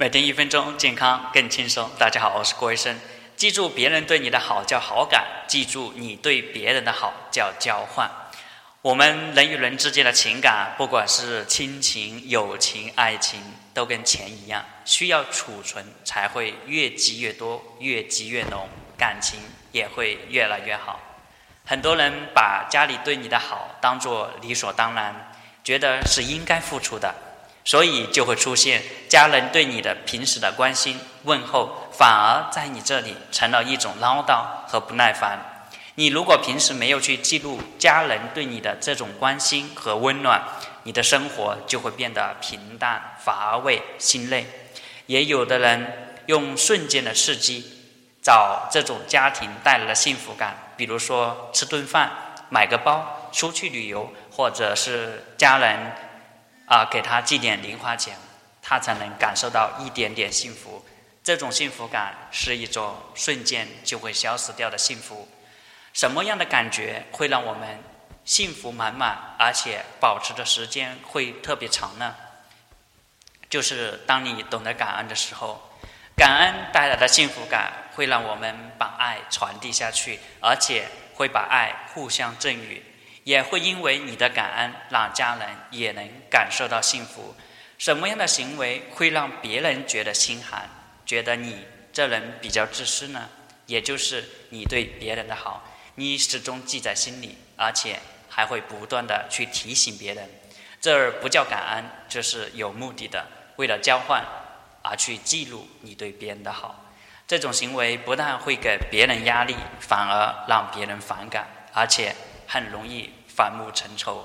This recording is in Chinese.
每天一分钟，健康更轻松。大家好，我是郭医生。记住，别人对你的好叫好感；记住，你对别人的好叫交换。我们人与人之间的情感，不管是亲情、友情、爱情，都跟钱一样，需要储存，才会越积越多，越积越浓，感情也会越来越好。很多人把家里对你的好当做理所当然，觉得是应该付出的。所以就会出现家人对你的平时的关心问候，反而在你这里成了一种唠叨和不耐烦。你如果平时没有去记录家人对你的这种关心和温暖，你的生活就会变得平淡、乏味、心累。也有的人用瞬间的刺激找这种家庭带来的幸福感，比如说吃顿饭、买个包、出去旅游，或者是家人。啊，给他寄点零花钱，他才能感受到一点点幸福。这种幸福感是一种瞬间就会消失掉的幸福。什么样的感觉会让我们幸福满满，而且保持的时间会特别长呢？就是当你懂得感恩的时候，感恩带来的幸福感会让我们把爱传递下去，而且会把爱互相赠予。也会因为你的感恩，让家人也能感受到幸福。什么样的行为会让别人觉得心寒，觉得你这人比较自私呢？也就是你对别人的好，你始终记在心里，而且还会不断的去提醒别人。这儿不叫感恩，这是有目的的，为了交换而去记录你对别人的好。这种行为不但会给别人压力，反而让别人反感，而且。很容易反目成仇。